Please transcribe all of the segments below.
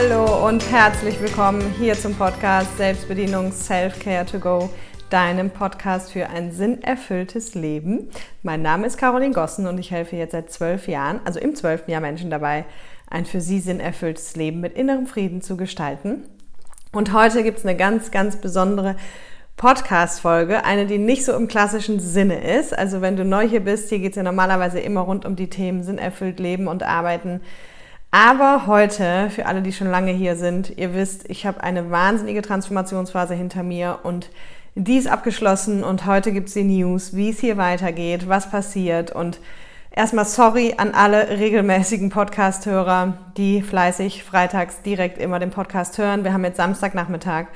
Hallo und herzlich willkommen hier zum Podcast Selbstbedienung Self-Care to Go, deinem Podcast für ein sinnerfülltes Leben. Mein Name ist Caroline Gossen und ich helfe jetzt seit zwölf Jahren, also im zwölften Jahr Menschen dabei, ein für sie sinnerfülltes Leben mit innerem Frieden zu gestalten. Und heute gibt es eine ganz, ganz besondere Podcast-Folge, eine, die nicht so im klassischen Sinne ist. Also wenn du neu hier bist, hier geht es ja normalerweise immer rund um die Themen sinnerfüllt Leben und Arbeiten aber heute, für alle, die schon lange hier sind, ihr wisst, ich habe eine wahnsinnige Transformationsphase hinter mir und die ist abgeschlossen und heute gibt es die News, wie es hier weitergeht, was passiert und erstmal sorry an alle regelmäßigen Podcast-Hörer, die fleißig freitags direkt immer den Podcast hören. Wir haben jetzt Samstagnachmittag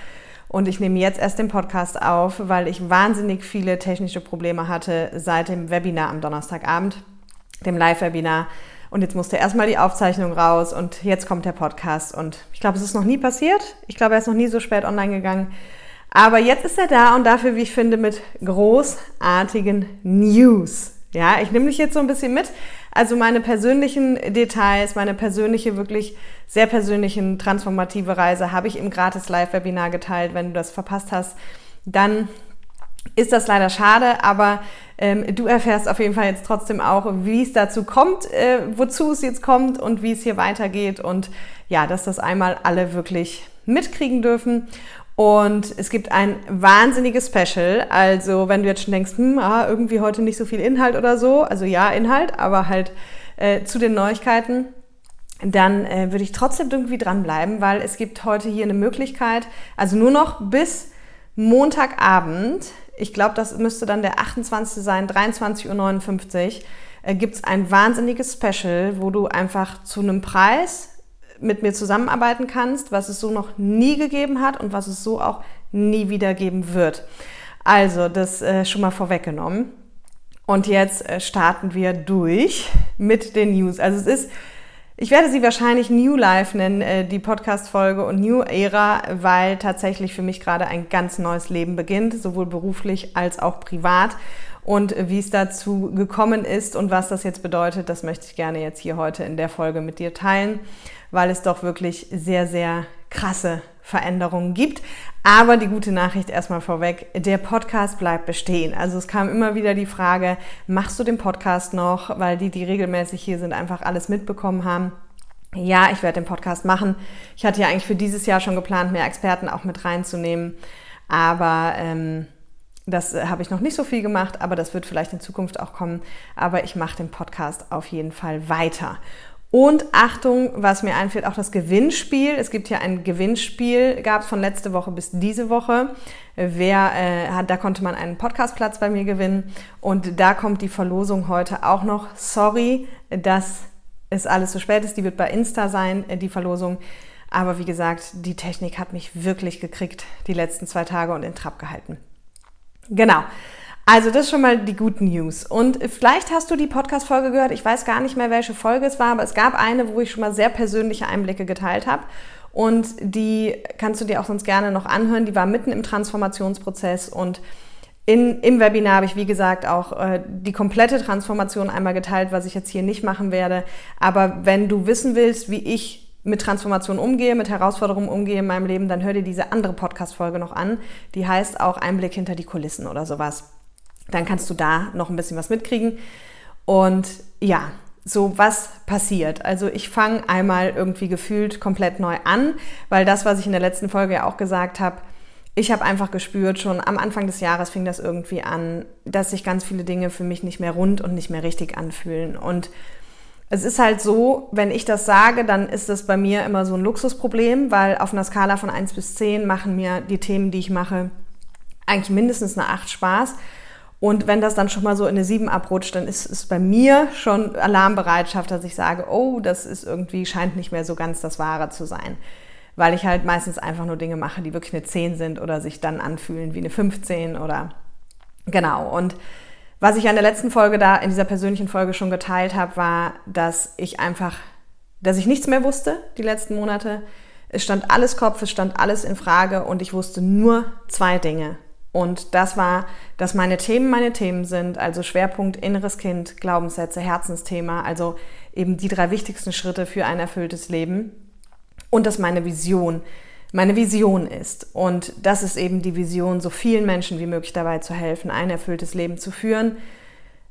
und ich nehme jetzt erst den Podcast auf, weil ich wahnsinnig viele technische Probleme hatte seit dem Webinar am Donnerstagabend, dem Live-Webinar und jetzt musste erstmal die Aufzeichnung raus und jetzt kommt der Podcast. Und ich glaube, es ist noch nie passiert. Ich glaube, er ist noch nie so spät online gegangen. Aber jetzt ist er da und dafür, wie ich finde, mit großartigen News. Ja, ich nehme dich jetzt so ein bisschen mit. Also meine persönlichen Details, meine persönliche, wirklich sehr persönlichen transformative Reise habe ich im gratis Live-Webinar geteilt. Wenn du das verpasst hast, dann ist das leider schade, aber ähm, du erfährst auf jeden Fall jetzt trotzdem auch, wie es dazu kommt, äh, wozu es jetzt kommt und wie es hier weitergeht und ja, dass das einmal alle wirklich mitkriegen dürfen. Und es gibt ein wahnsinniges Special. Also, wenn du jetzt schon denkst, hm, ah, irgendwie heute nicht so viel Inhalt oder so, also ja, Inhalt, aber halt äh, zu den Neuigkeiten, dann äh, würde ich trotzdem irgendwie dranbleiben, weil es gibt heute hier eine Möglichkeit, also nur noch bis Montagabend ich glaube, das müsste dann der 28. sein, 23.59 Uhr, äh, gibt es ein wahnsinniges Special, wo du einfach zu einem Preis mit mir zusammenarbeiten kannst, was es so noch nie gegeben hat und was es so auch nie wieder geben wird. Also, das äh, schon mal vorweggenommen. Und jetzt äh, starten wir durch mit den News. Also es ist ich werde sie wahrscheinlich New Life nennen, äh, die Podcast-Folge und New Era, weil tatsächlich für mich gerade ein ganz neues Leben beginnt, sowohl beruflich als auch privat. Und wie es dazu gekommen ist und was das jetzt bedeutet, das möchte ich gerne jetzt hier heute in der Folge mit dir teilen, weil es doch wirklich sehr, sehr krasse Veränderungen gibt. Aber die gute Nachricht erstmal vorweg, der Podcast bleibt bestehen. Also es kam immer wieder die Frage, machst du den Podcast noch? Weil die, die regelmäßig hier sind, einfach alles mitbekommen haben. Ja, ich werde den Podcast machen. Ich hatte ja eigentlich für dieses Jahr schon geplant, mehr Experten auch mit reinzunehmen. Aber ähm, das habe ich noch nicht so viel gemacht, aber das wird vielleicht in Zukunft auch kommen. Aber ich mache den Podcast auf jeden Fall weiter. Und Achtung, was mir einfällt, auch das Gewinnspiel. Es gibt ja ein Gewinnspiel, gab es von letzte Woche bis diese Woche. Wer äh, hat, da konnte man einen Podcastplatz bei mir gewinnen. Und da kommt die Verlosung heute auch noch. Sorry, dass es alles so spät ist. Die wird bei Insta sein, äh, die Verlosung. Aber wie gesagt, die Technik hat mich wirklich gekriegt die letzten zwei Tage und in Trab gehalten. Genau. Also das ist schon mal die guten News. Und vielleicht hast du die Podcast-Folge gehört. Ich weiß gar nicht mehr, welche Folge es war, aber es gab eine, wo ich schon mal sehr persönliche Einblicke geteilt habe. Und die kannst du dir auch sonst gerne noch anhören. Die war mitten im Transformationsprozess und in, Im Webinar habe ich, wie gesagt, auch äh, die komplette Transformation einmal geteilt, was ich jetzt hier nicht machen werde. Aber wenn du wissen willst, wie ich mit Transformation umgehe, mit Herausforderungen umgehe in meinem Leben, dann hör dir diese andere Podcast-Folge noch an. Die heißt auch Einblick hinter die Kulissen oder sowas. Dann kannst du da noch ein bisschen was mitkriegen. Und ja, so was passiert. Also ich fange einmal irgendwie gefühlt komplett neu an, weil das, was ich in der letzten Folge ja auch gesagt habe, ich habe einfach gespürt, schon am Anfang des Jahres fing das irgendwie an, dass sich ganz viele Dinge für mich nicht mehr rund und nicht mehr richtig anfühlen. Und es ist halt so, wenn ich das sage, dann ist das bei mir immer so ein Luxusproblem, weil auf einer Skala von 1 bis 10 machen mir die Themen, die ich mache, eigentlich mindestens eine 8 Spaß. Und wenn das dann schon mal so in eine 7 abrutscht, dann ist es bei mir schon Alarmbereitschaft, dass ich sage, oh, das ist irgendwie, scheint nicht mehr so ganz das Wahre zu sein. Weil ich halt meistens einfach nur Dinge mache, die wirklich eine 10 sind oder sich dann anfühlen wie eine 15 oder genau. Und was ich an der letzten Folge da, in dieser persönlichen Folge schon geteilt habe, war, dass ich einfach, dass ich nichts mehr wusste die letzten Monate. Es stand alles Kopf, es stand alles in Frage und ich wusste nur zwei Dinge. Und das war, dass meine Themen meine Themen sind, also Schwerpunkt inneres Kind, Glaubenssätze, Herzensthema, also eben die drei wichtigsten Schritte für ein erfülltes Leben. und dass meine Vision meine Vision ist. Und das ist eben die Vision, so vielen Menschen wie möglich dabei zu helfen, ein erfülltes Leben zu führen,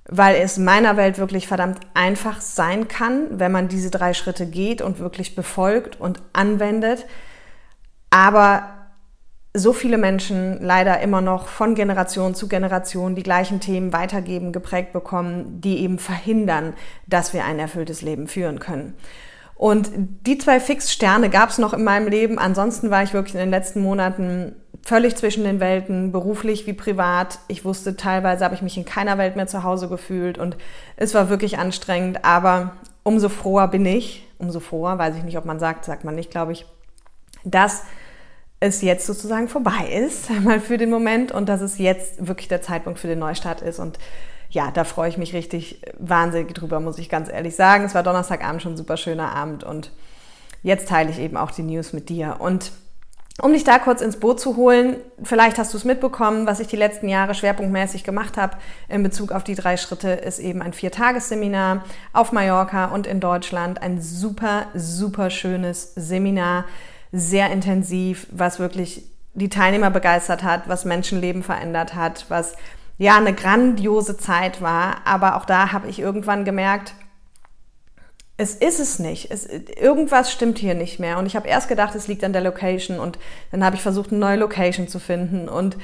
weil es in meiner Welt wirklich verdammt einfach sein kann, wenn man diese drei Schritte geht und wirklich befolgt und anwendet. Aber so viele Menschen leider immer noch von Generation zu Generation die gleichen Themen weitergeben, geprägt bekommen, die eben verhindern, dass wir ein erfülltes Leben führen können. Und die zwei Fixsterne gab es noch in meinem Leben. Ansonsten war ich wirklich in den letzten Monaten völlig zwischen den Welten, beruflich wie privat. Ich wusste, teilweise habe ich mich in keiner Welt mehr zu Hause gefühlt und es war wirklich anstrengend. Aber umso froher bin ich, umso froher, weiß ich nicht, ob man sagt, sagt man nicht, glaube ich, dass es jetzt sozusagen vorbei ist, einmal für den Moment und dass es jetzt wirklich der Zeitpunkt für den Neustart ist und ja, da freue ich mich richtig wahnsinnig drüber, muss ich ganz ehrlich sagen. Es war Donnerstagabend schon ein super schöner Abend und jetzt teile ich eben auch die News mit dir. Und um dich da kurz ins Boot zu holen, vielleicht hast du es mitbekommen, was ich die letzten Jahre schwerpunktmäßig gemacht habe in Bezug auf die drei Schritte, ist eben ein Viertagesseminar auf Mallorca und in Deutschland. Ein super, super schönes Seminar, sehr intensiv, was wirklich die Teilnehmer begeistert hat, was Menschenleben verändert hat, was ja eine grandiose Zeit war. Aber auch da habe ich irgendwann gemerkt, es ist es nicht. Es, irgendwas stimmt hier nicht mehr. Und ich habe erst gedacht, es liegt an der Location. Und dann habe ich versucht, eine neue Location zu finden. Und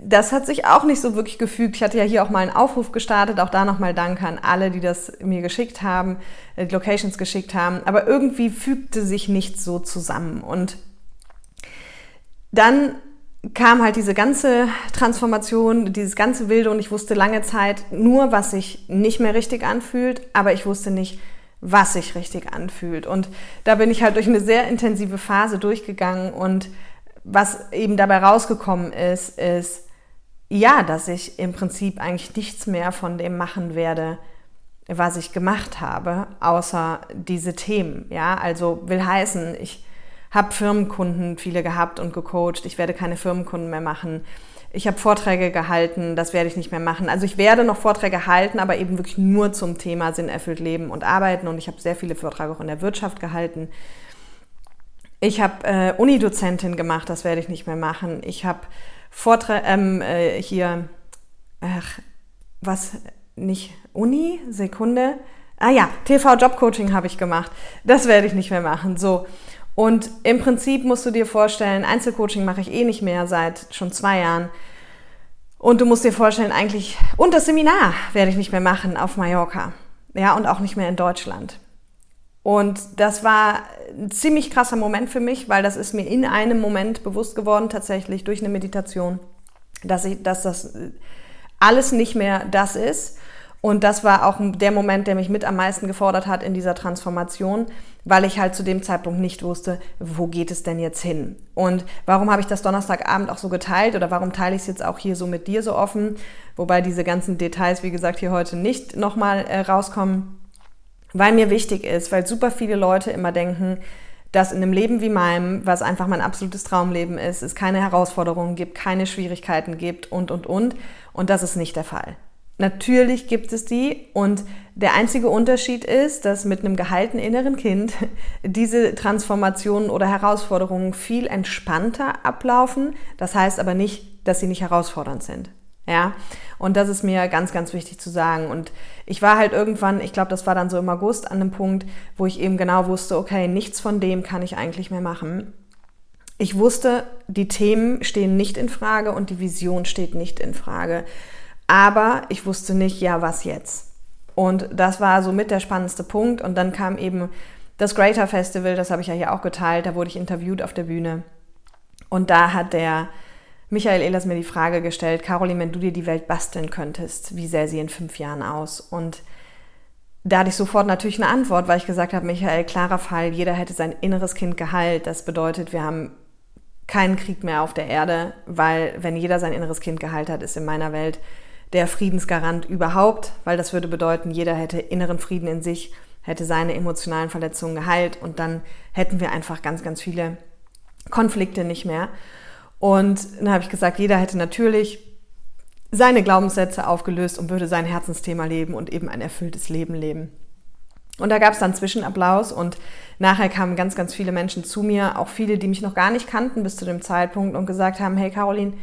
das hat sich auch nicht so wirklich gefügt. Ich hatte ja hier auch mal einen Aufruf gestartet. Auch da nochmal Danke an alle, die das mir geschickt haben, die Locations geschickt haben. Aber irgendwie fügte sich nichts so zusammen. Und dann kam halt diese ganze Transformation, dieses ganze Wilde und ich wusste lange Zeit nur, was sich nicht mehr richtig anfühlt, aber ich wusste nicht, was sich richtig anfühlt. Und da bin ich halt durch eine sehr intensive Phase durchgegangen und was eben dabei rausgekommen ist, ist, ja, dass ich im Prinzip eigentlich nichts mehr von dem machen werde, was ich gemacht habe, außer diese Themen. Ja, also will heißen, ich habe Firmenkunden viele gehabt und gecoacht. Ich werde keine Firmenkunden mehr machen. Ich habe Vorträge gehalten, das werde ich nicht mehr machen. Also ich werde noch Vorträge halten, aber eben wirklich nur zum Thema Sinn erfüllt Leben und Arbeiten. Und ich habe sehr viele Vorträge auch in der Wirtschaft gehalten. Ich habe äh, Unidozentin gemacht, das werde ich nicht mehr machen. Ich habe Vorträge ähm, äh, hier, ach, was, nicht Uni, Sekunde. Ah ja, TV-Jobcoaching habe ich gemacht. Das werde ich nicht mehr machen. So. Und im Prinzip musst du dir vorstellen, Einzelcoaching mache ich eh nicht mehr seit schon zwei Jahren. Und du musst dir vorstellen, eigentlich, und das Seminar werde ich nicht mehr machen auf Mallorca. Ja, und auch nicht mehr in Deutschland. Und das war ein ziemlich krasser Moment für mich, weil das ist mir in einem Moment bewusst geworden, tatsächlich durch eine Meditation, dass, ich, dass das alles nicht mehr das ist und das war auch der Moment, der mich mit am meisten gefordert hat in dieser Transformation, weil ich halt zu dem Zeitpunkt nicht wusste, wo geht es denn jetzt hin? Und warum habe ich das Donnerstagabend auch so geteilt oder warum teile ich es jetzt auch hier so mit dir so offen? Wobei diese ganzen Details, wie gesagt, hier heute nicht nochmal äh, rauskommen. Weil mir wichtig ist, weil super viele Leute immer denken, dass in einem Leben wie meinem, was einfach mein absolutes Traumleben ist, es keine Herausforderungen gibt, keine Schwierigkeiten gibt und, und, und. Und das ist nicht der Fall. Natürlich gibt es die und der einzige Unterschied ist, dass mit einem gehaltenen inneren Kind diese Transformationen oder Herausforderungen viel entspannter ablaufen. Das heißt aber nicht, dass sie nicht herausfordernd sind. Ja, und das ist mir ganz, ganz wichtig zu sagen. Und ich war halt irgendwann, ich glaube, das war dann so im August an einem Punkt, wo ich eben genau wusste, okay, nichts von dem kann ich eigentlich mehr machen. Ich wusste, die Themen stehen nicht in Frage und die Vision steht nicht in Frage. Aber ich wusste nicht, ja, was jetzt? Und das war so mit der spannendste Punkt. Und dann kam eben das Greater Festival, das habe ich ja hier auch geteilt, da wurde ich interviewt auf der Bühne. Und da hat der Michael Ehlers mir die Frage gestellt, Caroline, wenn du dir die Welt basteln könntest, wie sähe sie in fünf Jahren aus? Und da hatte ich sofort natürlich eine Antwort, weil ich gesagt habe, Michael, klarer Fall, jeder hätte sein inneres Kind geheilt. Das bedeutet, wir haben keinen Krieg mehr auf der Erde, weil wenn jeder sein inneres Kind geheilt hat, ist in meiner Welt der Friedensgarant überhaupt, weil das würde bedeuten, jeder hätte inneren Frieden in sich, hätte seine emotionalen Verletzungen geheilt und dann hätten wir einfach ganz, ganz viele Konflikte nicht mehr. Und dann habe ich gesagt, jeder hätte natürlich seine Glaubenssätze aufgelöst und würde sein Herzensthema leben und eben ein erfülltes Leben leben. Und da gab es dann Zwischenapplaus und nachher kamen ganz, ganz viele Menschen zu mir, auch viele, die mich noch gar nicht kannten bis zu dem Zeitpunkt und gesagt haben, hey Caroline,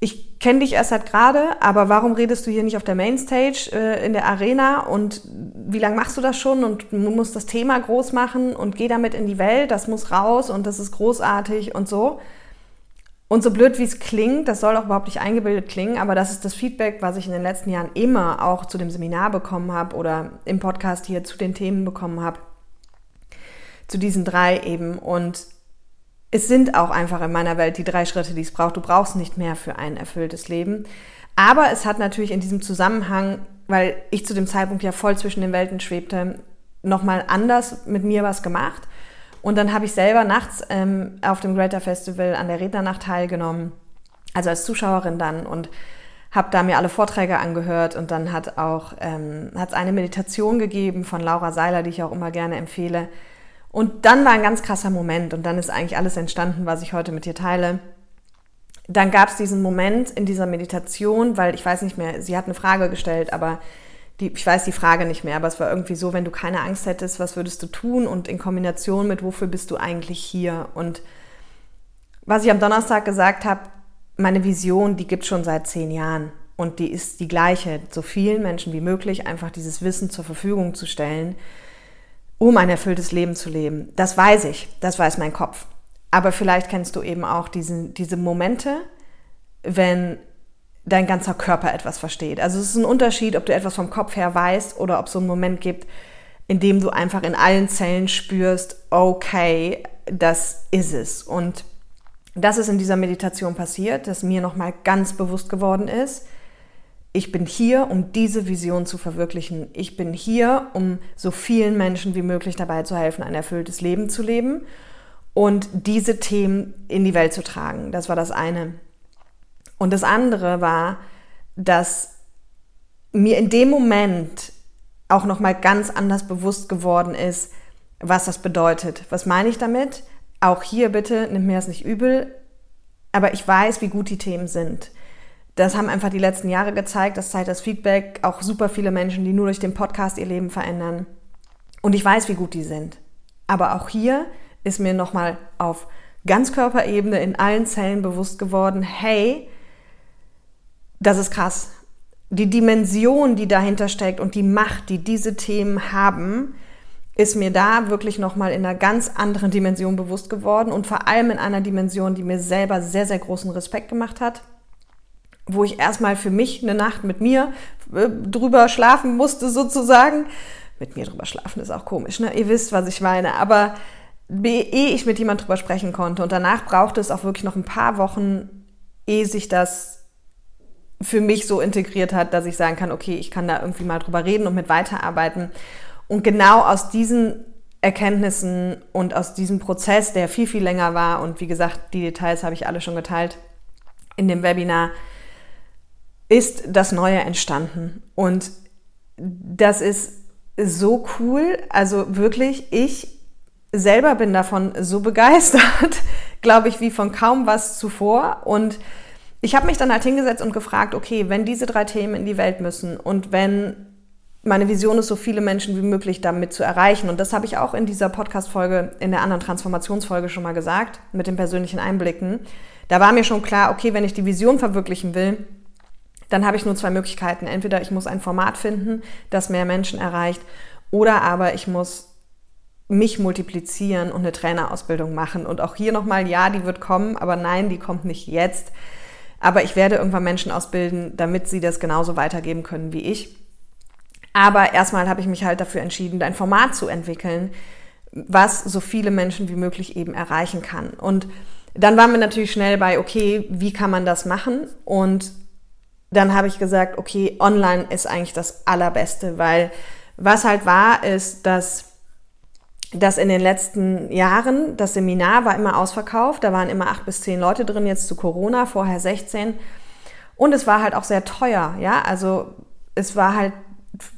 ich kenne dich erst seit gerade, aber warum redest du hier nicht auf der Mainstage äh, in der Arena und wie lange machst du das schon und musst das Thema groß machen und geh damit in die Welt, das muss raus und das ist großartig und so. Und so blöd wie es klingt, das soll auch überhaupt nicht eingebildet klingen, aber das ist das Feedback, was ich in den letzten Jahren immer auch zu dem Seminar bekommen habe oder im Podcast hier zu den Themen bekommen habe. Zu diesen drei eben. Und es sind auch einfach in meiner Welt die drei Schritte, die es braucht. Du brauchst nicht mehr für ein erfülltes Leben. Aber es hat natürlich in diesem Zusammenhang, weil ich zu dem Zeitpunkt ja voll zwischen den Welten schwebte, nochmal anders mit mir was gemacht. Und dann habe ich selber nachts ähm, auf dem Greater Festival an der Rednernacht teilgenommen, also als Zuschauerin dann und habe da mir alle Vorträge angehört und dann hat auch ähm, hat eine Meditation gegeben von Laura Seiler, die ich auch immer gerne empfehle. Und dann war ein ganz krasser Moment und dann ist eigentlich alles entstanden, was ich heute mit dir teile. Dann gab es diesen Moment in dieser Meditation, weil ich weiß nicht mehr, sie hat eine Frage gestellt, aber die, ich weiß die Frage nicht mehr, aber es war irgendwie so, wenn du keine Angst hättest, was würdest du tun? Und in Kombination mit, wofür bist du eigentlich hier? Und was ich am Donnerstag gesagt habe, meine Vision, die gibt schon seit zehn Jahren. Und die ist die gleiche, so vielen Menschen wie möglich einfach dieses Wissen zur Verfügung zu stellen, um ein erfülltes Leben zu leben. Das weiß ich, das weiß mein Kopf. Aber vielleicht kennst du eben auch diese, diese Momente, wenn dein ganzer Körper etwas versteht. Also es ist ein Unterschied, ob du etwas vom Kopf her weißt oder ob es so einen Moment gibt, in dem du einfach in allen Zellen spürst, okay, das ist es. Und das ist in dieser Meditation passiert, dass mir nochmal ganz bewusst geworden ist, ich bin hier, um diese Vision zu verwirklichen. Ich bin hier, um so vielen Menschen wie möglich dabei zu helfen, ein erfülltes Leben zu leben und diese Themen in die Welt zu tragen. Das war das eine. Und das andere war, dass mir in dem Moment auch noch mal ganz anders bewusst geworden ist, was das bedeutet. Was meine ich damit? Auch hier bitte, nimm mir das nicht übel, aber ich weiß, wie gut die Themen sind. Das haben einfach die letzten Jahre gezeigt, das zeigt das Feedback, auch super viele Menschen, die nur durch den Podcast ihr Leben verändern. Und ich weiß, wie gut die sind. Aber auch hier ist mir nochmal auf Ganzkörperebene in allen Zellen bewusst geworden, hey, das ist krass. Die Dimension, die dahinter steckt und die Macht, die diese Themen haben, ist mir da wirklich nochmal in einer ganz anderen Dimension bewusst geworden und vor allem in einer Dimension, die mir selber sehr, sehr großen Respekt gemacht hat, wo ich erstmal für mich eine Nacht mit mir äh, drüber schlafen musste sozusagen. Mit mir drüber schlafen ist auch komisch, ne? Ihr wisst, was ich meine. Aber ehe ich mit jemand drüber sprechen konnte und danach brauchte es auch wirklich noch ein paar Wochen, ehe sich das für mich so integriert hat, dass ich sagen kann, okay, ich kann da irgendwie mal drüber reden und mit weiterarbeiten. Und genau aus diesen Erkenntnissen und aus diesem Prozess, der viel, viel länger war, und wie gesagt, die Details habe ich alle schon geteilt in dem Webinar, ist das Neue entstanden. Und das ist so cool. Also wirklich, ich selber bin davon so begeistert, glaube ich, wie von kaum was zuvor. Und ich habe mich dann halt hingesetzt und gefragt, okay, wenn diese drei Themen in die Welt müssen und wenn meine Vision ist, so viele Menschen wie möglich damit zu erreichen. Und das habe ich auch in dieser Podcast-Folge, in der anderen Transformationsfolge schon mal gesagt, mit den persönlichen Einblicken. Da war mir schon klar, okay, wenn ich die Vision verwirklichen will, dann habe ich nur zwei Möglichkeiten. Entweder ich muss ein Format finden, das mehr Menschen erreicht, oder aber ich muss mich multiplizieren und eine Trainerausbildung machen. Und auch hier nochmal, ja, die wird kommen, aber nein, die kommt nicht jetzt. Aber ich werde irgendwann Menschen ausbilden, damit sie das genauso weitergeben können wie ich. Aber erstmal habe ich mich halt dafür entschieden, ein Format zu entwickeln, was so viele Menschen wie möglich eben erreichen kann. Und dann waren wir natürlich schnell bei, okay, wie kann man das machen? Und dann habe ich gesagt, okay, online ist eigentlich das Allerbeste, weil was halt war, ist, dass dass in den letzten Jahren, das Seminar war immer ausverkauft, da waren immer acht bis zehn Leute drin, jetzt zu Corona, vorher 16. Und es war halt auch sehr teuer, ja, also es war halt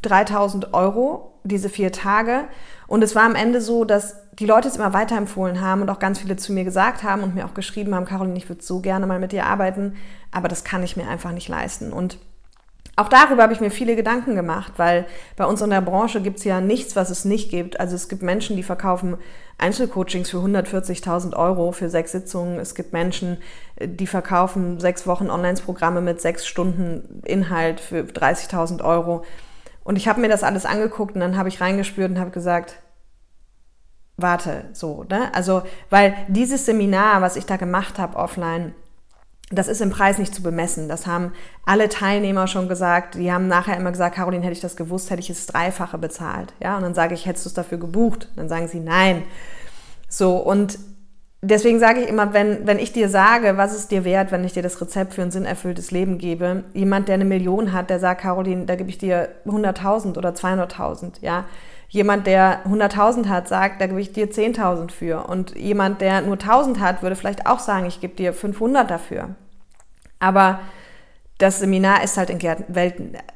3000 Euro, diese vier Tage. Und es war am Ende so, dass die Leute es immer weiterempfohlen haben und auch ganz viele zu mir gesagt haben und mir auch geschrieben haben, Caroline, ich würde so gerne mal mit dir arbeiten, aber das kann ich mir einfach nicht leisten. Und auch darüber habe ich mir viele Gedanken gemacht, weil bei uns in der Branche gibt es ja nichts, was es nicht gibt. Also es gibt Menschen, die verkaufen Einzelcoachings für 140.000 Euro für sechs Sitzungen. Es gibt Menschen, die verkaufen sechs Wochen Online-Programme mit sechs Stunden Inhalt für 30.000 Euro. Und ich habe mir das alles angeguckt und dann habe ich reingespürt und habe gesagt, warte, so, ne? Also, weil dieses Seminar, was ich da gemacht habe offline, das ist im Preis nicht zu bemessen. Das haben alle Teilnehmer schon gesagt. Die haben nachher immer gesagt, Caroline, hätte ich das gewusst, hätte ich es dreifache bezahlt. Ja, und dann sage ich, hättest du es dafür gebucht? Dann sagen sie nein. So, und deswegen sage ich immer, wenn, wenn ich dir sage, was ist dir wert, wenn ich dir das Rezept für ein sinnerfülltes Leben gebe, jemand, der eine Million hat, der sagt, Caroline, da gebe ich dir 100.000 oder 200.000, ja. Jemand, der 100.000 hat, sagt, da gebe ich dir 10.000 für. Und jemand, der nur 1.000 hat, würde vielleicht auch sagen, ich gebe dir 500 dafür. Aber das Seminar ist halt in,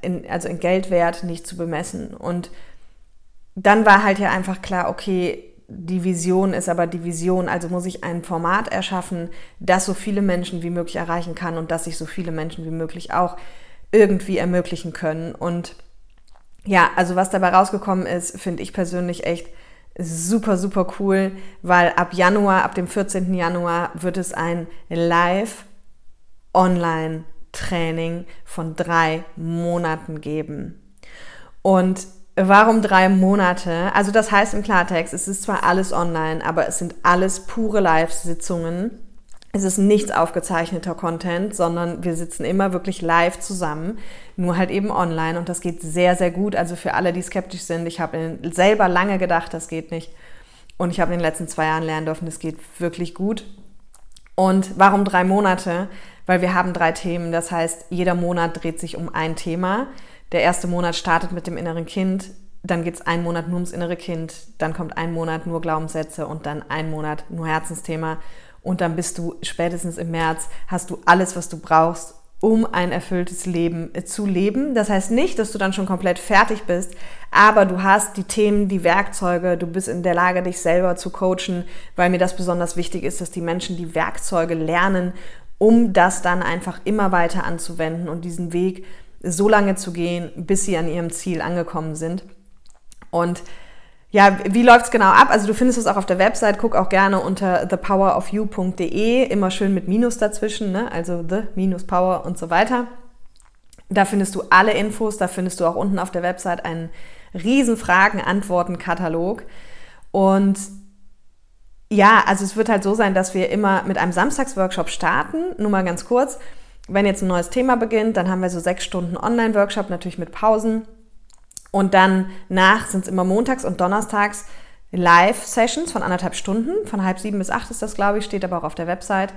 in, also in Geldwert nicht zu bemessen. Und dann war halt ja einfach klar, okay, die Vision ist aber die Vision, also muss ich ein Format erschaffen, das so viele Menschen wie möglich erreichen kann und das sich so viele Menschen wie möglich auch irgendwie ermöglichen können. Und ja, also was dabei rausgekommen ist, finde ich persönlich echt super, super cool, weil ab Januar, ab dem 14. Januar wird es ein Live-Online-Training von drei Monaten geben. Und warum drei Monate? Also das heißt im Klartext, es ist zwar alles online, aber es sind alles pure Live-Sitzungen es ist nichts aufgezeichneter Content, sondern wir sitzen immer wirklich live zusammen, nur halt eben online und das geht sehr, sehr gut. Also für alle, die skeptisch sind, ich habe selber lange gedacht, das geht nicht. Und ich habe in den letzten zwei Jahren lernen dürfen, das geht wirklich gut. Und warum drei Monate? Weil wir haben drei Themen. Das heißt, jeder Monat dreht sich um ein Thema. Der erste Monat startet mit dem inneren Kind. Dann geht es einen Monat nur ums innere Kind. Dann kommt ein Monat nur Glaubenssätze und dann ein Monat nur Herzensthema. Und dann bist du spätestens im März, hast du alles, was du brauchst, um ein erfülltes Leben äh, zu leben. Das heißt nicht, dass du dann schon komplett fertig bist, aber du hast die Themen, die Werkzeuge, du bist in der Lage, dich selber zu coachen, weil mir das besonders wichtig ist, dass die Menschen die Werkzeuge lernen, um das dann einfach immer weiter anzuwenden und diesen Weg so lange zu gehen, bis sie an ihrem Ziel angekommen sind. Und ja, wie läuft's genau ab? Also du findest es auch auf der Website, guck auch gerne unter thepowerofyou.de, immer schön mit Minus dazwischen, ne? also the minus power und so weiter. Da findest du alle Infos, da findest du auch unten auf der Website einen riesen Fragen-Antworten-Katalog. Und ja, also es wird halt so sein, dass wir immer mit einem Samstagsworkshop starten. Nur mal ganz kurz, wenn jetzt ein neues Thema beginnt, dann haben wir so sechs Stunden Online-Workshop, natürlich mit Pausen. Und dann nach sind es immer montags und donnerstags Live-Sessions von anderthalb Stunden, von halb sieben bis acht ist das, glaube ich, steht aber auch auf der Website.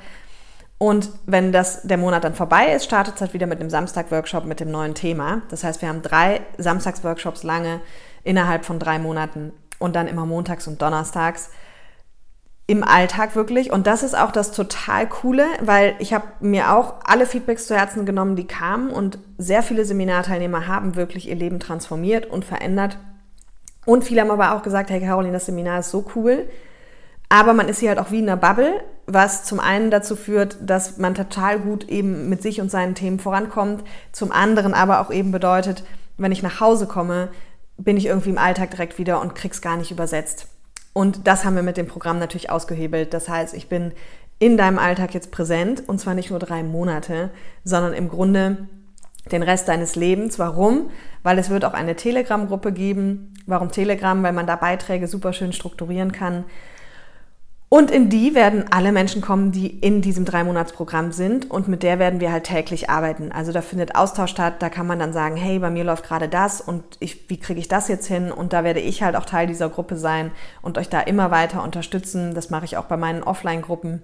Und wenn das, der Monat dann vorbei ist, startet es halt wieder mit einem Samstag-Workshop mit dem neuen Thema. Das heißt, wir haben drei Samstags-Workshops lange innerhalb von drei Monaten und dann immer montags und donnerstags im Alltag wirklich. Und das ist auch das total Coole, weil ich habe mir auch alle Feedbacks zu Herzen genommen, die kamen und sehr viele Seminarteilnehmer haben wirklich ihr Leben transformiert und verändert. Und viele haben aber auch gesagt, hey Caroline, das Seminar ist so cool. Aber man ist hier halt auch wie in einer Bubble, was zum einen dazu führt, dass man total gut eben mit sich und seinen Themen vorankommt. Zum anderen aber auch eben bedeutet, wenn ich nach Hause komme, bin ich irgendwie im Alltag direkt wieder und krieg's gar nicht übersetzt. Und das haben wir mit dem Programm natürlich ausgehebelt. Das heißt, ich bin in deinem Alltag jetzt präsent und zwar nicht nur drei Monate, sondern im Grunde den Rest deines Lebens. Warum? Weil es wird auch eine Telegram-Gruppe geben. Warum Telegram? Weil man da Beiträge super schön strukturieren kann. Und in die werden alle Menschen kommen, die in diesem Drei-Monats-Programm sind und mit der werden wir halt täglich arbeiten. Also da findet Austausch statt, da kann man dann sagen, hey, bei mir läuft gerade das und ich, wie kriege ich das jetzt hin? Und da werde ich halt auch Teil dieser Gruppe sein und euch da immer weiter unterstützen. Das mache ich auch bei meinen Offline-Gruppen.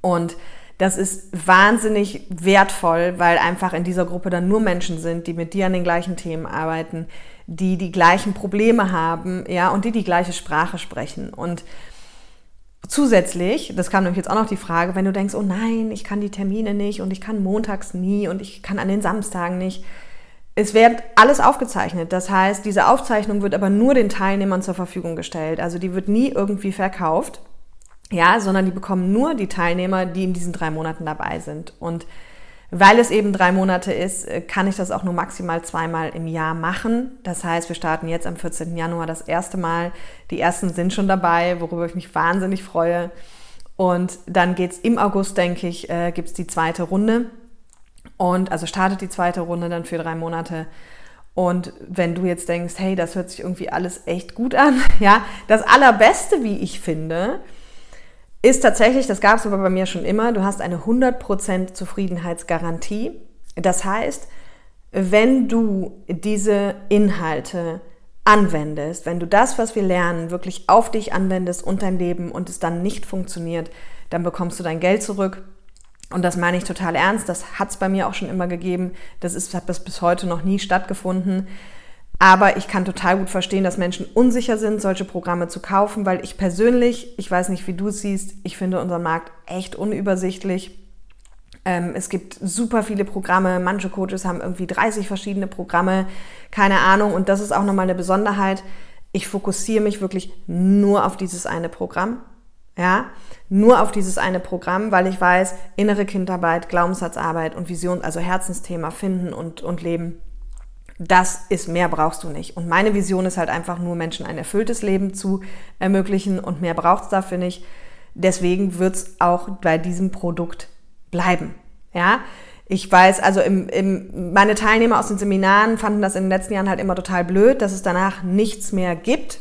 Und das ist wahnsinnig wertvoll, weil einfach in dieser Gruppe dann nur Menschen sind, die mit dir an den gleichen Themen arbeiten, die die gleichen Probleme haben, ja, und die die gleiche Sprache sprechen. Und Zusätzlich, das kam nämlich jetzt auch noch die Frage, wenn du denkst, oh nein, ich kann die Termine nicht und ich kann montags nie und ich kann an den Samstagen nicht. Es wird alles aufgezeichnet. Das heißt, diese Aufzeichnung wird aber nur den Teilnehmern zur Verfügung gestellt. Also die wird nie irgendwie verkauft. Ja, sondern die bekommen nur die Teilnehmer, die in diesen drei Monaten dabei sind. Und Weil es eben drei Monate ist, äh, kann ich das auch nur maximal zweimal im Jahr machen. Das heißt, wir starten jetzt am 14. Januar das erste Mal. Die ersten sind schon dabei, worüber ich mich wahnsinnig freue. Und dann geht es im August, denke ich, äh, gibt es die zweite Runde. Und also startet die zweite Runde dann für drei Monate. Und wenn du jetzt denkst, hey, das hört sich irgendwie alles echt gut an, ja, das Allerbeste, wie ich finde, ist tatsächlich, das gab es aber bei mir schon immer, du hast eine 100% Zufriedenheitsgarantie. Das heißt, wenn du diese Inhalte anwendest, wenn du das, was wir lernen, wirklich auf dich anwendest und dein Leben und es dann nicht funktioniert, dann bekommst du dein Geld zurück. Und das meine ich total ernst. Das hat es bei mir auch schon immer gegeben. Das ist, hat das bis heute noch nie stattgefunden. Aber ich kann total gut verstehen, dass Menschen unsicher sind, solche Programme zu kaufen, weil ich persönlich, ich weiß nicht, wie du es siehst, ich finde unseren Markt echt unübersichtlich. Ähm, es gibt super viele Programme, manche Coaches haben irgendwie 30 verschiedene Programme, keine Ahnung. Und das ist auch nochmal eine Besonderheit. Ich fokussiere mich wirklich nur auf dieses eine Programm. Ja, nur auf dieses eine Programm, weil ich weiß, innere Kindarbeit, Glaubenssatzarbeit und Vision, also Herzensthema finden und, und leben, das ist mehr brauchst du nicht. Und meine Vision ist halt einfach nur, Menschen ein erfülltes Leben zu ermöglichen und mehr braucht es dafür nicht. Deswegen wird es auch bei diesem Produkt bleiben. Ja, ich weiß, also im, im, meine Teilnehmer aus den Seminaren fanden das in den letzten Jahren halt immer total blöd, dass es danach nichts mehr gibt,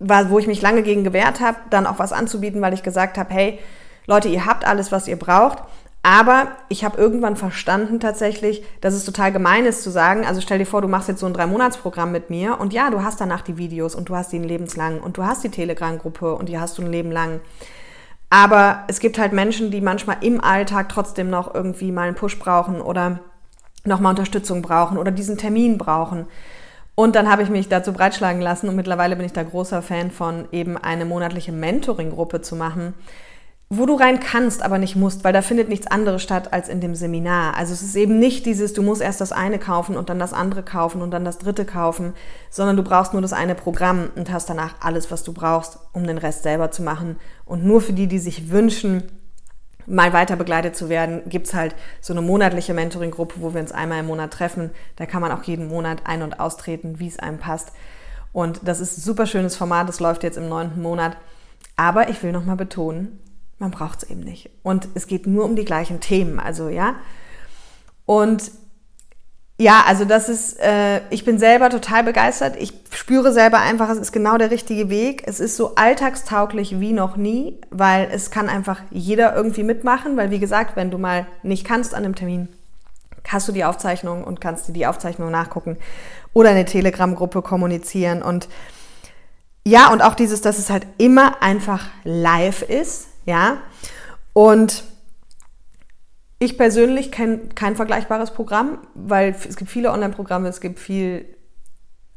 wo ich mich lange gegen gewehrt habe, dann auch was anzubieten, weil ich gesagt habe, hey, Leute, ihr habt alles, was ihr braucht. Aber ich habe irgendwann verstanden tatsächlich, dass es total gemein ist zu sagen, also stell dir vor, du machst jetzt so ein Drei-Monats-Programm mit mir und ja, du hast danach die Videos und du hast die lebenslang und du hast die Telegram-Gruppe und die hast du ein Leben lang. Aber es gibt halt Menschen, die manchmal im Alltag trotzdem noch irgendwie mal einen Push brauchen oder nochmal Unterstützung brauchen oder diesen Termin brauchen. Und dann habe ich mich dazu breitschlagen lassen und mittlerweile bin ich da großer Fan von, eben eine monatliche Mentoring-Gruppe zu machen, wo du rein kannst, aber nicht musst, weil da findet nichts anderes statt als in dem Seminar. Also es ist eben nicht dieses, du musst erst das eine kaufen und dann das andere kaufen und dann das dritte kaufen, sondern du brauchst nur das eine Programm und hast danach alles, was du brauchst, um den Rest selber zu machen. Und nur für die, die sich wünschen, mal weiter begleitet zu werden, gibt's halt so eine monatliche Mentoring-Gruppe, wo wir uns einmal im Monat treffen. Da kann man auch jeden Monat ein- und austreten, wie es einem passt. Und das ist ein super schönes Format, das läuft jetzt im neunten Monat. Aber ich will nochmal betonen, man braucht es eben nicht. Und es geht nur um die gleichen Themen, also ja. Und ja, also das ist, äh, ich bin selber total begeistert. Ich spüre selber einfach, es ist genau der richtige Weg. Es ist so alltagstauglich wie noch nie, weil es kann einfach jeder irgendwie mitmachen, weil wie gesagt, wenn du mal nicht kannst an einem Termin, hast du die Aufzeichnung und kannst dir die Aufzeichnung nachgucken oder eine Telegram-Gruppe kommunizieren und ja, und auch dieses, dass es halt immer einfach live ist, ja. Und ich persönlich kenne kein vergleichbares Programm, weil es gibt viele Online-Programme, es gibt viel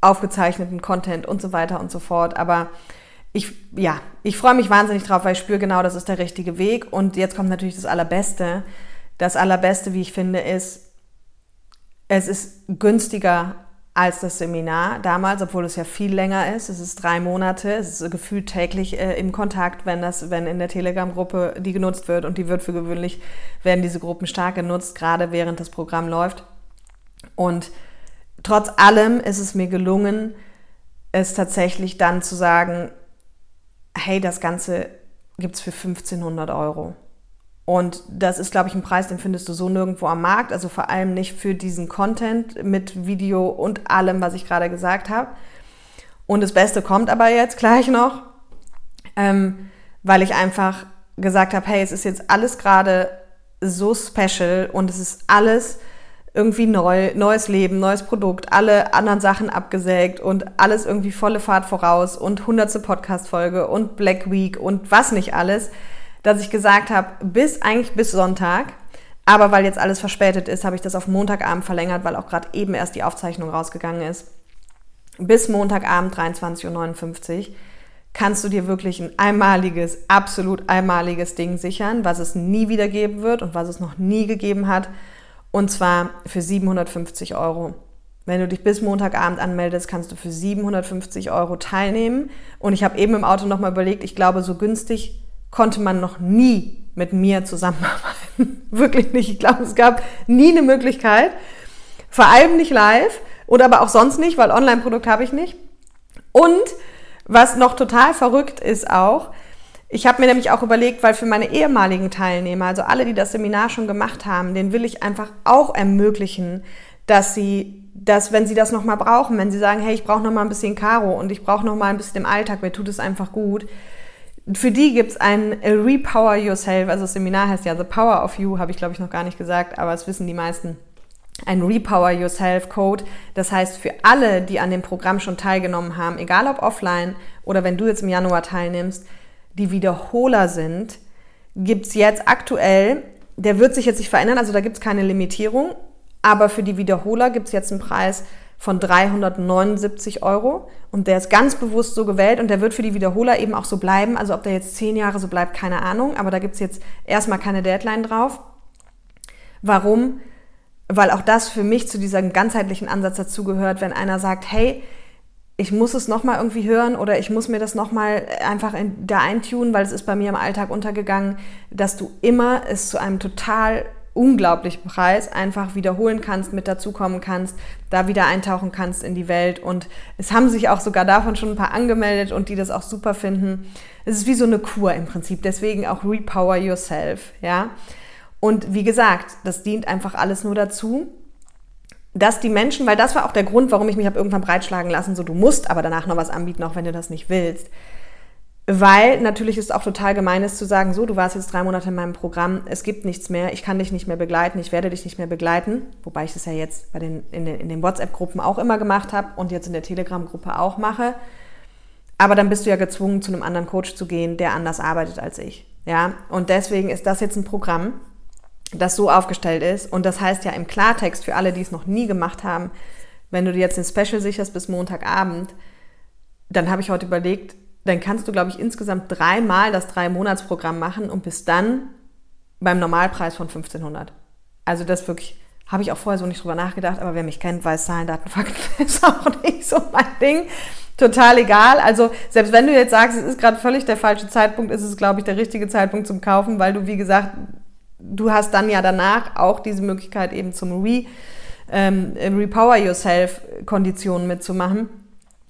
aufgezeichneten Content und so weiter und so fort. Aber ich, ja, ich freue mich wahnsinnig drauf, weil ich spüre genau, das ist der richtige Weg. Und jetzt kommt natürlich das Allerbeste. Das Allerbeste, wie ich finde, ist, es ist günstiger als das Seminar damals, obwohl es ja viel länger ist. Es ist drei Monate. Es ist gefühlt täglich äh, im Kontakt, wenn das, wenn in der Telegram-Gruppe die genutzt wird und die wird für gewöhnlich, werden diese Gruppen stark genutzt, gerade während das Programm läuft. Und trotz allem ist es mir gelungen, es tatsächlich dann zu sagen, hey, das Ganze gibt es für 1500 Euro. Und das ist, glaube ich, ein Preis, den findest du so nirgendwo am Markt. Also vor allem nicht für diesen Content mit Video und allem, was ich gerade gesagt habe. Und das Beste kommt aber jetzt gleich noch, ähm, weil ich einfach gesagt habe, hey, es ist jetzt alles gerade so special und es ist alles irgendwie neu, neues Leben, neues Produkt, alle anderen Sachen abgesägt und alles irgendwie volle Fahrt voraus und hundertste Podcast-Folge und Black Week und was nicht alles dass ich gesagt habe, bis eigentlich bis Sonntag. Aber weil jetzt alles verspätet ist, habe ich das auf Montagabend verlängert, weil auch gerade eben erst die Aufzeichnung rausgegangen ist. Bis Montagabend 23.59 Uhr kannst du dir wirklich ein einmaliges, absolut einmaliges Ding sichern, was es nie wieder geben wird und was es noch nie gegeben hat. Und zwar für 750 Euro. Wenn du dich bis Montagabend anmeldest, kannst du für 750 Euro teilnehmen. Und ich habe eben im Auto nochmal überlegt, ich glaube, so günstig konnte man noch nie mit mir zusammenarbeiten. Wirklich nicht. Ich glaube, es gab nie eine Möglichkeit. Vor allem nicht live und aber auch sonst nicht, weil Online-Produkt habe ich nicht. Und was noch total verrückt ist auch, ich habe mir nämlich auch überlegt, weil für meine ehemaligen Teilnehmer, also alle, die das Seminar schon gemacht haben, den will ich einfach auch ermöglichen, dass sie dass wenn sie das nochmal brauchen, wenn sie sagen, hey, ich brauche nochmal ein bisschen Karo und ich brauche nochmal ein bisschen im Alltag, mir tut es einfach gut. Für die gibt es ein Repower Yourself, also das Seminar heißt ja The Power of You, habe ich glaube ich noch gar nicht gesagt, aber es wissen die meisten. Ein Repower Yourself Code. Das heißt, für alle, die an dem Programm schon teilgenommen haben, egal ob offline oder wenn du jetzt im Januar teilnimmst, die Wiederholer sind, gibt es jetzt aktuell, der wird sich jetzt nicht verändern, also da gibt es keine Limitierung, aber für die Wiederholer gibt es jetzt einen Preis von 379 Euro und der ist ganz bewusst so gewählt und der wird für die Wiederholer eben auch so bleiben. Also ob der jetzt zehn Jahre so bleibt, keine Ahnung, aber da gibt es jetzt erstmal keine Deadline drauf. Warum? Weil auch das für mich zu diesem ganzheitlichen Ansatz dazugehört, wenn einer sagt, hey, ich muss es nochmal irgendwie hören oder ich muss mir das nochmal einfach in, da eintun, weil es ist bei mir im Alltag untergegangen, dass du immer es zu einem total unglaublichen Preis einfach wiederholen kannst, mit dazukommen kannst, da wieder eintauchen kannst in die Welt. Und es haben sich auch sogar davon schon ein paar angemeldet und die das auch super finden. Es ist wie so eine Kur im Prinzip, deswegen auch Repower Yourself, ja. Und wie gesagt, das dient einfach alles nur dazu, dass die Menschen, weil das war auch der Grund, warum ich mich habe irgendwann breitschlagen lassen, so du musst aber danach noch was anbieten, auch wenn du das nicht willst. Weil natürlich ist auch total gemein ist zu sagen, so, du warst jetzt drei Monate in meinem Programm, es gibt nichts mehr, ich kann dich nicht mehr begleiten, ich werde dich nicht mehr begleiten, wobei ich das ja jetzt bei den, in den, in den WhatsApp-Gruppen auch immer gemacht habe und jetzt in der Telegram-Gruppe auch mache. Aber dann bist du ja gezwungen, zu einem anderen Coach zu gehen, der anders arbeitet als ich. Ja, und deswegen ist das jetzt ein Programm, das so aufgestellt ist. Und das heißt ja im Klartext für alle, die es noch nie gemacht haben, wenn du dir jetzt ein Special sicherst bis Montagabend, dann habe ich heute überlegt, dann kannst du, glaube ich, insgesamt dreimal das Drei-Monats-Programm machen und bis dann beim Normalpreis von 1500. Also das wirklich, habe ich auch vorher so nicht drüber nachgedacht, aber wer mich kennt, weiß, Zahlen, Daten, Fakten ist auch nicht so mein Ding. Total egal. Also selbst wenn du jetzt sagst, es ist gerade völlig der falsche Zeitpunkt, ist es, glaube ich, der richtige Zeitpunkt zum Kaufen, weil du, wie gesagt, du hast dann ja danach auch diese Möglichkeit eben zum Re, ähm, Repower Yourself Konditionen mitzumachen.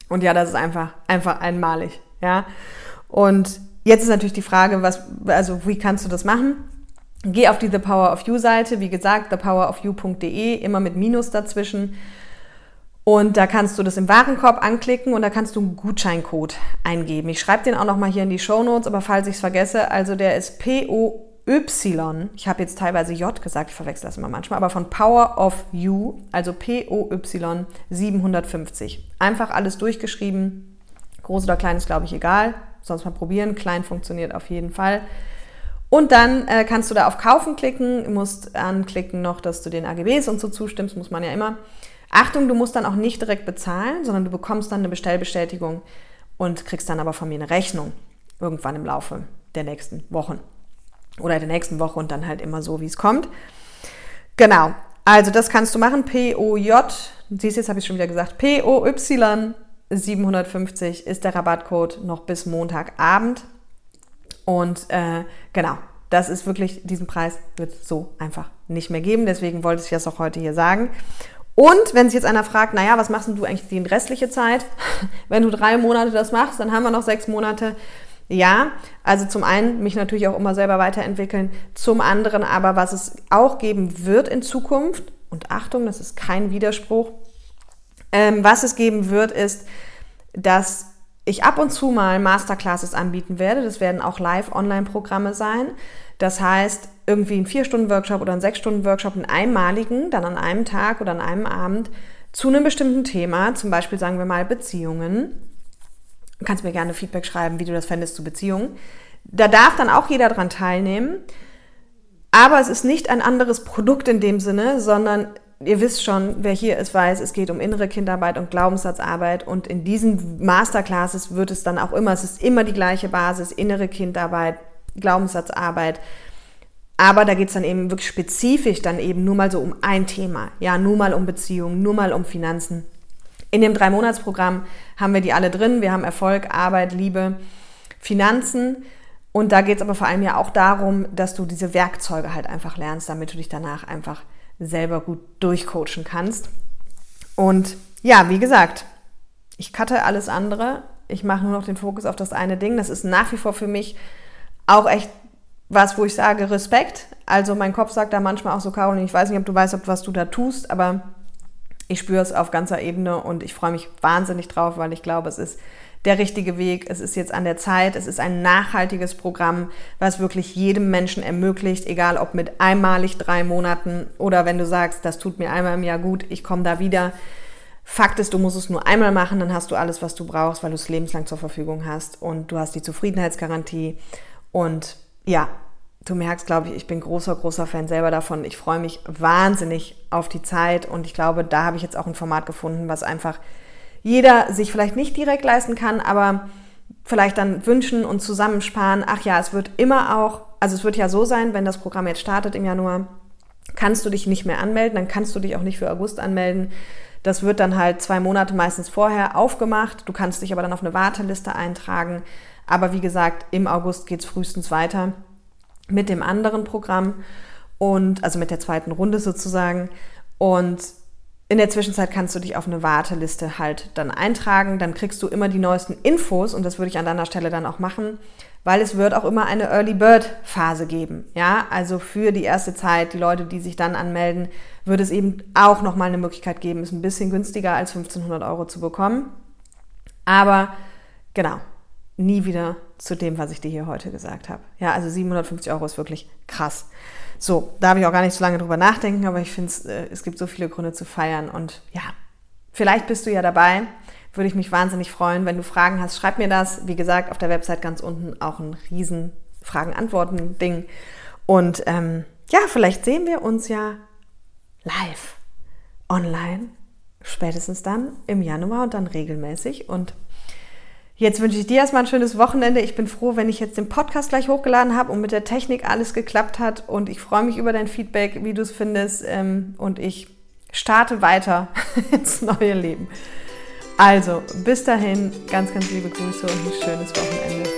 Und ja, das ist einfach, einfach einmalig. Ja. Und jetzt ist natürlich die Frage, was, also wie kannst du das machen? Geh auf die The Power of You Seite, wie gesagt, thepowerofyou.de, immer mit Minus dazwischen. Und da kannst du das im Warenkorb anklicken und da kannst du einen Gutscheincode eingeben. Ich schreibe den auch nochmal hier in die Show Notes, aber falls ich es vergesse, also der ist PO Y, ich habe jetzt teilweise J gesagt, ich verwechsel das immer manchmal, aber von Power of You, also POY 750. Einfach alles durchgeschrieben. Groß oder klein ist, glaube ich, egal. Sonst mal probieren. Klein funktioniert auf jeden Fall. Und dann äh, kannst du da auf Kaufen klicken, musst anklicken noch, dass du den AGBs und so zustimmst, muss man ja immer. Achtung, du musst dann auch nicht direkt bezahlen, sondern du bekommst dann eine Bestellbestätigung und kriegst dann aber von mir eine Rechnung irgendwann im Laufe der nächsten Wochen oder der nächsten Woche und dann halt immer so, wie es kommt. Genau, also das kannst du machen. POJ, siehst jetzt habe ich schon wieder gesagt, POY 750 ist der Rabattcode noch bis Montagabend. Und äh, genau, das ist wirklich, diesen Preis wird es so einfach nicht mehr geben. Deswegen wollte ich das auch heute hier sagen. Und wenn sich jetzt einer fragt, naja, was machst du eigentlich die restliche Zeit? wenn du drei Monate das machst, dann haben wir noch sechs Monate. Ja, also zum einen mich natürlich auch immer selber weiterentwickeln, zum anderen aber, was es auch geben wird in Zukunft, und Achtung, das ist kein Widerspruch, ähm, was es geben wird, ist, dass ich ab und zu mal Masterclasses anbieten werde. Das werden auch Live-Online-Programme sein. Das heißt, irgendwie ein Vier-Stunden-Workshop oder ein Sechs-Stunden-Workshop, einen einmaligen, dann an einem Tag oder an einem Abend zu einem bestimmten Thema, zum Beispiel sagen wir mal Beziehungen Du kannst mir gerne Feedback schreiben, wie du das fändest zu Beziehungen. Da darf dann auch jeder dran teilnehmen. Aber es ist nicht ein anderes Produkt in dem Sinne, sondern ihr wisst schon, wer hier ist, weiß, es geht um innere Kindarbeit und Glaubenssatzarbeit. Und in diesen Masterclasses wird es dann auch immer, es ist immer die gleiche Basis, innere Kindarbeit, Glaubenssatzarbeit. Aber da geht es dann eben wirklich spezifisch dann eben nur mal so um ein Thema. Ja, nur mal um Beziehungen, nur mal um Finanzen. In dem Drei-Monats-Programm haben wir die alle drin. Wir haben Erfolg, Arbeit, Liebe, Finanzen. Und da geht es aber vor allem ja auch darum, dass du diese Werkzeuge halt einfach lernst, damit du dich danach einfach selber gut durchcoachen kannst. Und ja, wie gesagt, ich cutte alles andere. Ich mache nur noch den Fokus auf das eine Ding. Das ist nach wie vor für mich auch echt was, wo ich sage Respekt. Also mein Kopf sagt da manchmal auch so, Caroline, ich weiß nicht, ob du weißt, ob was du da tust, aber ich spüre es auf ganzer Ebene und ich freue mich wahnsinnig drauf, weil ich glaube, es ist der richtige Weg. Es ist jetzt an der Zeit. Es ist ein nachhaltiges Programm, was wirklich jedem Menschen ermöglicht, egal ob mit einmalig drei Monaten oder wenn du sagst, das tut mir einmal im Jahr gut, ich komme da wieder. Fakt ist, du musst es nur einmal machen, dann hast du alles, was du brauchst, weil du es lebenslang zur Verfügung hast und du hast die Zufriedenheitsgarantie. Und ja, du merkst, glaube ich, ich bin großer, großer Fan selber davon. Ich freue mich wahnsinnig auf die Zeit und ich glaube, da habe ich jetzt auch ein Format gefunden, was einfach jeder sich vielleicht nicht direkt leisten kann, aber vielleicht dann wünschen und zusammensparen. Ach ja, es wird immer auch, also es wird ja so sein, wenn das Programm jetzt startet im Januar, kannst du dich nicht mehr anmelden, dann kannst du dich auch nicht für August anmelden. Das wird dann halt zwei Monate meistens vorher aufgemacht. Du kannst dich aber dann auf eine Warteliste eintragen. Aber wie gesagt, im August geht es frühestens weiter mit dem anderen Programm und also mit der zweiten Runde sozusagen. Und in der Zwischenzeit kannst du dich auf eine Warteliste halt dann eintragen. Dann kriegst du immer die neuesten Infos und das würde ich an deiner Stelle dann auch machen, weil es wird auch immer eine Early Bird Phase geben. Ja, also für die erste Zeit, die Leute, die sich dann anmelden, wird es eben auch nochmal eine Möglichkeit geben, ist ein bisschen günstiger als 1500 Euro zu bekommen. Aber genau, nie wieder zu dem, was ich dir hier heute gesagt habe. Ja, also 750 Euro ist wirklich krass. So, da habe ich auch gar nicht so lange drüber nachdenken, aber ich finde, äh, es gibt so viele Gründe zu feiern und ja, vielleicht bist du ja dabei. Würde ich mich wahnsinnig freuen. Wenn du Fragen hast, schreib mir das. Wie gesagt, auf der Website ganz unten auch ein riesen Fragen-Antworten-Ding. Und ähm, ja, vielleicht sehen wir uns ja live, online, spätestens dann im Januar und dann regelmäßig. Und Jetzt wünsche ich dir erstmal ein schönes Wochenende. Ich bin froh, wenn ich jetzt den Podcast gleich hochgeladen habe und mit der Technik alles geklappt hat. Und ich freue mich über dein Feedback, wie du es findest. Ähm, und ich starte weiter ins neue Leben. Also, bis dahin, ganz, ganz liebe Grüße und ein schönes Wochenende.